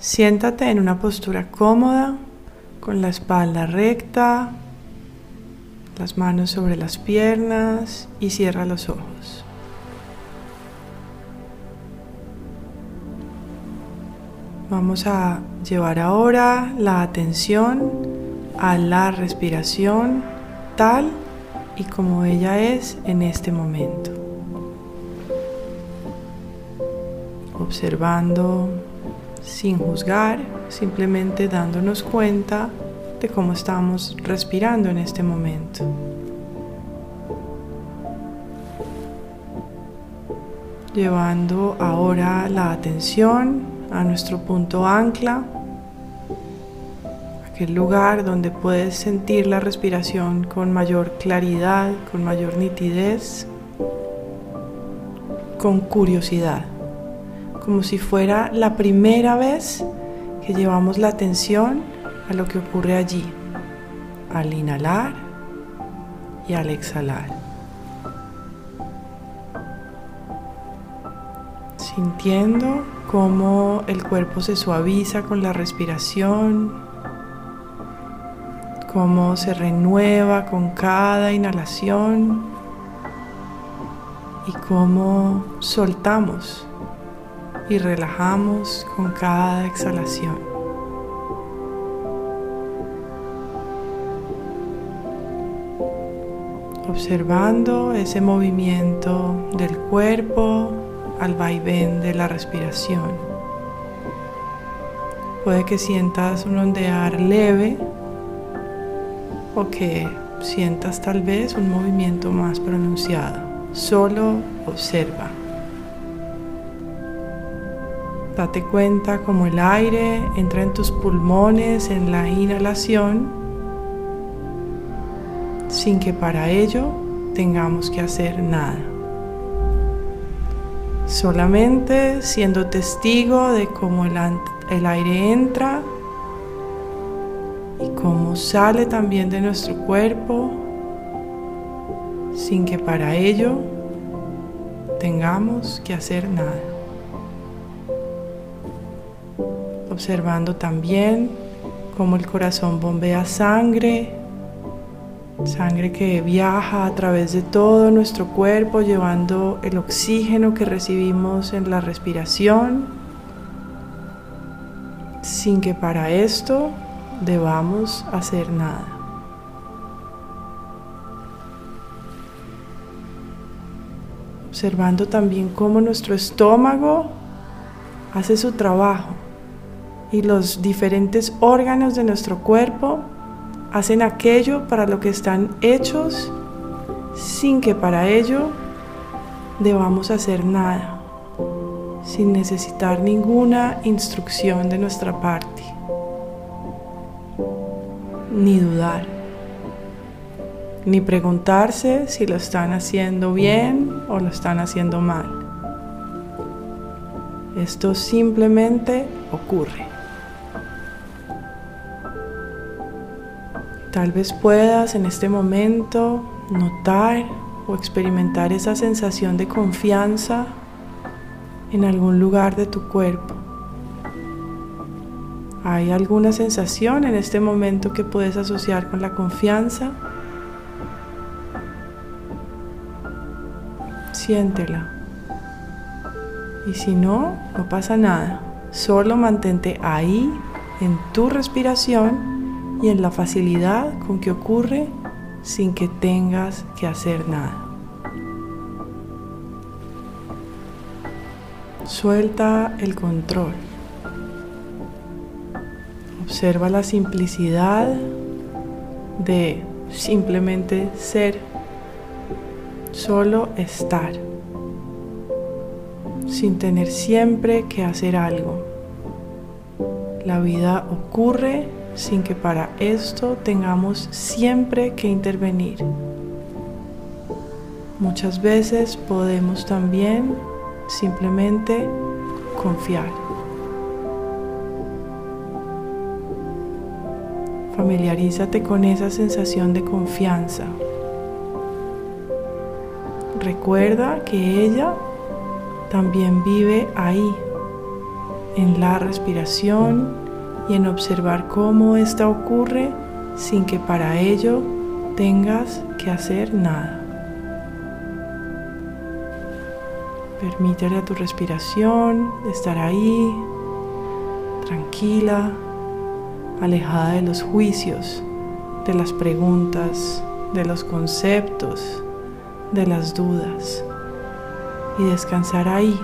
Siéntate en una postura cómoda, con la espalda recta, las manos sobre las piernas y cierra los ojos. Vamos a llevar ahora la atención a la respiración tal y como ella es en este momento. Observando sin juzgar, simplemente dándonos cuenta de cómo estamos respirando en este momento. Llevando ahora la atención a nuestro punto ancla, aquel lugar donde puedes sentir la respiración con mayor claridad, con mayor nitidez, con curiosidad como si fuera la primera vez que llevamos la atención a lo que ocurre allí, al inhalar y al exhalar. Sintiendo cómo el cuerpo se suaviza con la respiración, cómo se renueva con cada inhalación y cómo soltamos y relajamos con cada exhalación. Observando ese movimiento del cuerpo al vaivén de la respiración. Puede que sientas un ondear leve o que sientas tal vez un movimiento más pronunciado. Solo observa. Date cuenta como el aire entra en tus pulmones en la inhalación sin que para ello tengamos que hacer nada. Solamente siendo testigo de cómo el, el aire entra y cómo sale también de nuestro cuerpo sin que para ello tengamos que hacer nada. Observando también cómo el corazón bombea sangre, sangre que viaja a través de todo nuestro cuerpo llevando el oxígeno que recibimos en la respiración, sin que para esto debamos hacer nada. Observando también cómo nuestro estómago hace su trabajo y los diferentes órganos de nuestro cuerpo hacen aquello para lo que están hechos sin que para ello debamos hacer nada, sin necesitar ninguna instrucción de nuestra parte, ni dudar, ni preguntarse si lo están haciendo bien o lo están haciendo mal. Esto simplemente ocurre. Tal vez puedas en este momento notar o experimentar esa sensación de confianza en algún lugar de tu cuerpo. ¿Hay alguna sensación en este momento que puedes asociar con la confianza? Siéntela. Y si no, no pasa nada. Solo mantente ahí en tu respiración y en la facilidad con que ocurre sin que tengas que hacer nada. Suelta el control. Observa la simplicidad de simplemente ser, solo estar, sin tener siempre que hacer algo. La vida ocurre sin que para esto tengamos siempre que intervenir. Muchas veces podemos también simplemente confiar. Familiarízate con esa sensación de confianza. Recuerda que ella también vive ahí, en la respiración y en observar cómo esta ocurre sin que para ello tengas que hacer nada. Permítele a tu respiración estar ahí, tranquila, alejada de los juicios, de las preguntas, de los conceptos, de las dudas y descansar ahí,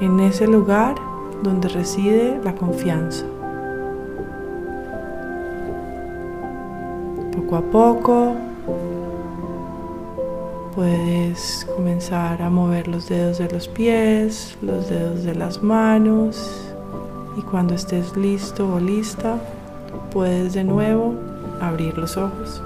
en ese lugar donde reside la confianza. Poco a poco puedes comenzar a mover los dedos de los pies, los dedos de las manos y cuando estés listo o lista puedes de nuevo abrir los ojos.